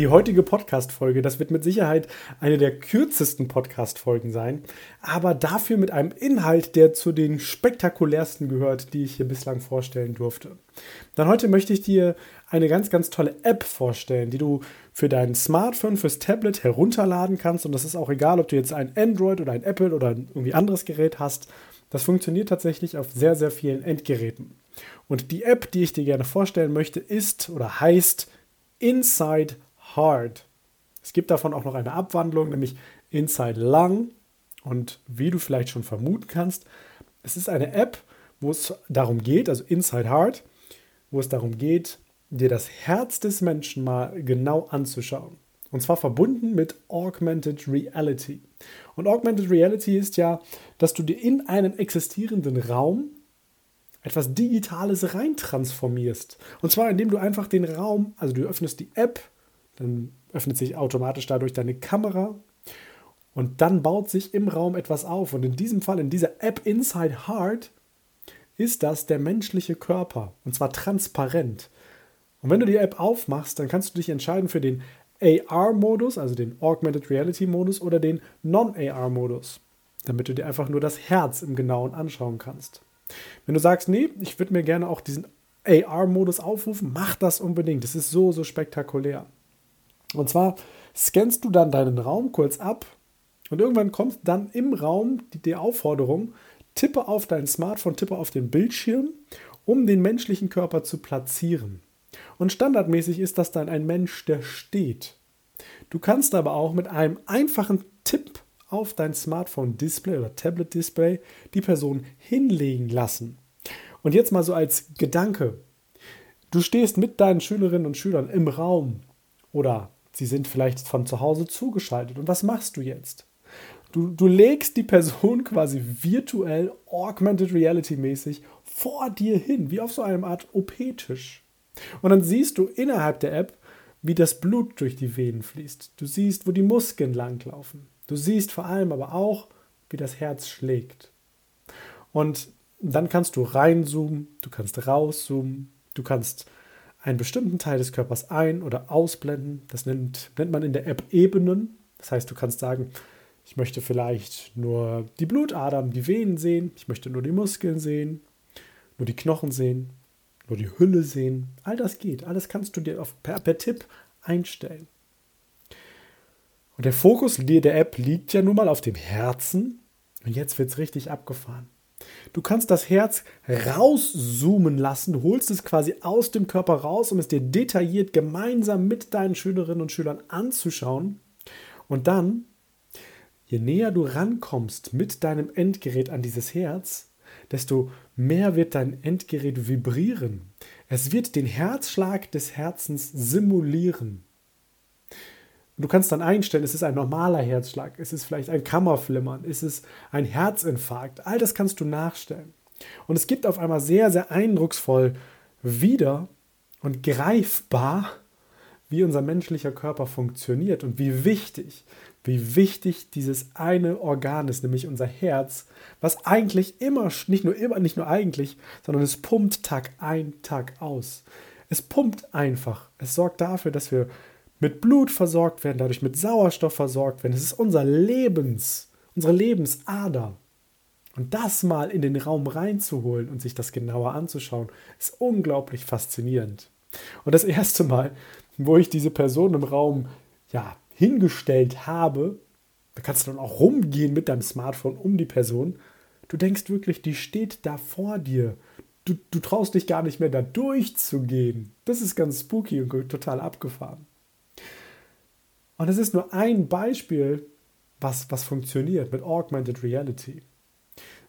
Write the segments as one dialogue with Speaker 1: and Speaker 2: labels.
Speaker 1: Die heutige Podcast-Folge, das wird mit Sicherheit eine der kürzesten Podcast-Folgen sein, aber dafür mit einem Inhalt, der zu den spektakulärsten gehört, die ich hier bislang vorstellen durfte. Dann heute möchte ich dir eine ganz, ganz tolle App vorstellen, die du für dein Smartphone, fürs Tablet herunterladen kannst. Und das ist auch egal, ob du jetzt ein Android oder ein Apple oder ein irgendwie anderes Gerät hast. Das funktioniert tatsächlich auf sehr, sehr vielen Endgeräten. Und die App, die ich dir gerne vorstellen möchte, ist oder heißt Inside Hard. Es gibt davon auch noch eine Abwandlung, nämlich Inside Lung. Und wie du vielleicht schon vermuten kannst, es ist eine App, wo es darum geht, also Inside Heart, wo es darum geht, dir das Herz des Menschen mal genau anzuschauen. Und zwar verbunden mit Augmented Reality. Und Augmented Reality ist ja, dass du dir in einen existierenden Raum etwas Digitales reintransformierst. Und zwar indem du einfach den Raum, also du öffnest die App, dann öffnet sich automatisch dadurch deine Kamera und dann baut sich im Raum etwas auf. Und in diesem Fall, in dieser App Inside Heart, ist das der menschliche Körper. Und zwar transparent. Und wenn du die App aufmachst, dann kannst du dich entscheiden für den AR-Modus, also den Augmented Reality-Modus oder den Non-AR-Modus, damit du dir einfach nur das Herz im Genauen anschauen kannst. Wenn du sagst, nee, ich würde mir gerne auch diesen AR-Modus aufrufen, mach das unbedingt. Das ist so, so spektakulär. Und zwar scannst du dann deinen Raum kurz ab und irgendwann kommt dann im Raum die, die Aufforderung, tippe auf dein Smartphone, tippe auf den Bildschirm, um den menschlichen Körper zu platzieren. Und standardmäßig ist das dann ein Mensch, der steht. Du kannst aber auch mit einem einfachen Tipp auf dein Smartphone-Display oder Tablet-Display die Person hinlegen lassen. Und jetzt mal so als Gedanke. Du stehst mit deinen Schülerinnen und Schülern im Raum oder Sie sind vielleicht von zu Hause zugeschaltet. Und was machst du jetzt? Du, du legst die Person quasi virtuell, augmented reality mäßig vor dir hin, wie auf so einem Art OP-Tisch. Und dann siehst du innerhalb der App, wie das Blut durch die Venen fließt. Du siehst, wo die Muskeln langlaufen. Du siehst vor allem aber auch, wie das Herz schlägt. Und dann kannst du reinzoomen, du kannst rauszoomen, du kannst einen bestimmten Teil des Körpers ein- oder ausblenden. Das nennt, nennt man in der App Ebenen. Das heißt, du kannst sagen, ich möchte vielleicht nur die Blutadern, die Venen sehen, ich möchte nur die Muskeln sehen, nur die Knochen sehen, nur die Hülle sehen. All das geht. Alles kannst du dir auf, per, per Tipp einstellen. Und der Fokus der App liegt ja nun mal auf dem Herzen. Und jetzt wird es richtig abgefahren. Du kannst das Herz rauszoomen lassen, holst es quasi aus dem Körper raus, um es dir detailliert gemeinsam mit deinen Schülerinnen und Schülern anzuschauen. Und dann, je näher du rankommst mit deinem Endgerät an dieses Herz, desto mehr wird dein Endgerät vibrieren. Es wird den Herzschlag des Herzens simulieren. Du kannst dann einstellen, ist es ein normaler Herzschlag, ist es vielleicht ein Kammerflimmern, ist es ein Herzinfarkt. All das kannst du nachstellen. Und es gibt auf einmal sehr, sehr eindrucksvoll wieder und greifbar, wie unser menschlicher Körper funktioniert und wie wichtig, wie wichtig dieses eine Organ ist, nämlich unser Herz, was eigentlich immer, nicht nur immer, nicht nur eigentlich, sondern es pumpt Tag ein, Tag aus. Es pumpt einfach. Es sorgt dafür, dass wir mit Blut versorgt werden, dadurch mit Sauerstoff versorgt werden. Es ist unser Lebens, unsere Lebensader. Und das mal in den Raum reinzuholen und sich das genauer anzuschauen, ist unglaublich faszinierend. Und das erste Mal, wo ich diese Person im Raum ja, hingestellt habe, da kannst du dann auch rumgehen mit deinem Smartphone um die Person, du denkst wirklich, die steht da vor dir. Du, du traust dich gar nicht mehr da durchzugehen. Das ist ganz spooky und total abgefahren. Und es ist nur ein Beispiel, was, was funktioniert mit Augmented Reality.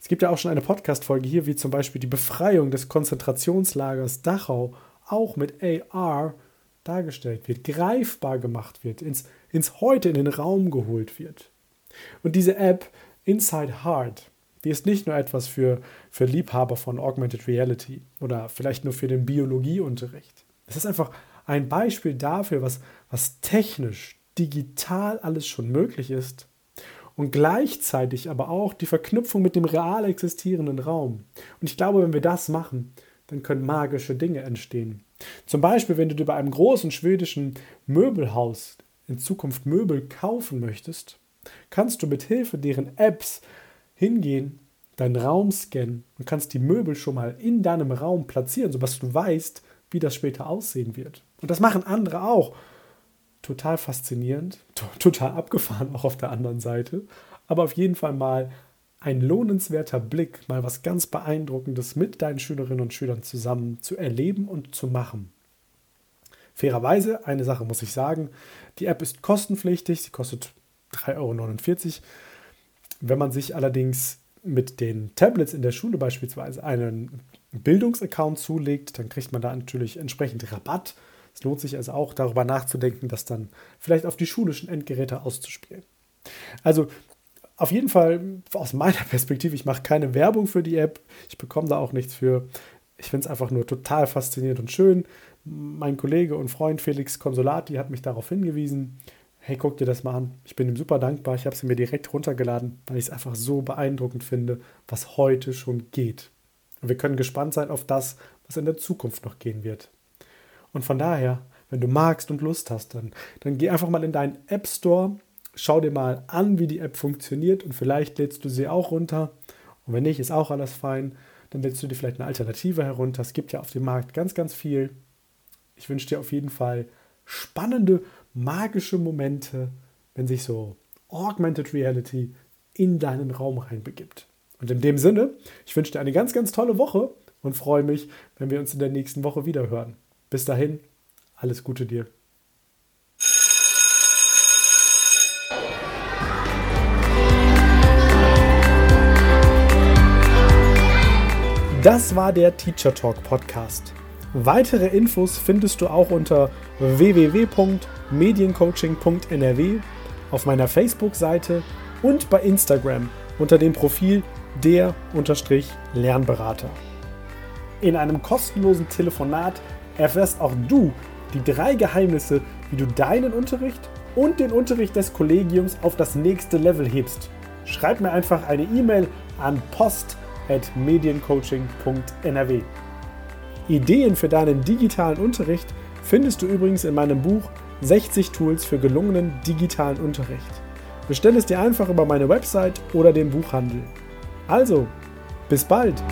Speaker 1: Es gibt ja auch schon eine Podcast-Folge hier, wie zum Beispiel die Befreiung des Konzentrationslagers Dachau auch mit AR dargestellt wird, greifbar gemacht wird, ins, ins Heute in den Raum geholt wird. Und diese App Inside Heart, die ist nicht nur etwas für, für Liebhaber von Augmented Reality oder vielleicht nur für den Biologieunterricht. Es ist einfach ein Beispiel dafür, was, was technisch, digital alles schon möglich ist und gleichzeitig aber auch die Verknüpfung mit dem real existierenden Raum. Und ich glaube, wenn wir das machen, dann können magische Dinge entstehen. Zum Beispiel, wenn du dir bei einem großen schwedischen Möbelhaus in Zukunft Möbel kaufen möchtest, kannst du mit Hilfe deren Apps hingehen, deinen Raum scannen und kannst die Möbel schon mal in deinem Raum platzieren, sodass du weißt, wie das später aussehen wird. Und das machen andere auch. Total faszinierend, total abgefahren auch auf der anderen Seite, aber auf jeden Fall mal ein lohnenswerter Blick, mal was ganz Beeindruckendes mit deinen Schülerinnen und Schülern zusammen zu erleben und zu machen. Fairerweise, eine Sache muss ich sagen, die App ist kostenpflichtig, sie kostet 3,49 Euro. Wenn man sich allerdings mit den Tablets in der Schule beispielsweise einen Bildungsaccount zulegt, dann kriegt man da natürlich entsprechend Rabatt. Lohnt sich also auch darüber nachzudenken, das dann vielleicht auf die schulischen Endgeräte auszuspielen. Also auf jeden Fall aus meiner Perspektive, ich mache keine Werbung für die App, ich bekomme da auch nichts für. Ich finde es einfach nur total faszinierend und schön. Mein Kollege und Freund Felix Consolati hat mich darauf hingewiesen. Hey, guck dir das mal an. Ich bin ihm super dankbar. Ich habe sie mir direkt runtergeladen, weil ich es einfach so beeindruckend finde, was heute schon geht. Und wir können gespannt sein auf das, was in der Zukunft noch gehen wird. Und von daher, wenn du magst und Lust hast, dann, dann geh einfach mal in deinen App Store schau dir mal an, wie die App funktioniert und vielleicht lädst du sie auch runter. Und wenn nicht, ist auch alles fein. Dann lädst du dir vielleicht eine Alternative herunter. Es gibt ja auf dem Markt ganz, ganz viel. Ich wünsche dir auf jeden Fall spannende, magische Momente, wenn sich so Augmented Reality in deinen Raum reinbegibt. Und in dem Sinne, ich wünsche dir eine ganz, ganz tolle Woche und freue mich, wenn wir uns in der nächsten Woche wieder hören. Bis dahin, alles Gute dir. Das war der Teacher Talk Podcast. Weitere Infos findest du auch unter www.mediencoaching.nrw auf meiner Facebook-Seite und bei Instagram unter dem Profil der-lernberater. In einem kostenlosen Telefonat erfährst auch du die drei Geheimnisse, wie du deinen Unterricht und den Unterricht des Kollegiums auf das nächste Level hebst. Schreib mir einfach eine E-Mail an post@ at mediencoaching.nrw. Ideen für deinen digitalen Unterricht findest du übrigens in meinem Buch 60 Tools für gelungenen digitalen Unterricht. Bestell es dir einfach über meine Website oder den Buchhandel. Also, bis bald!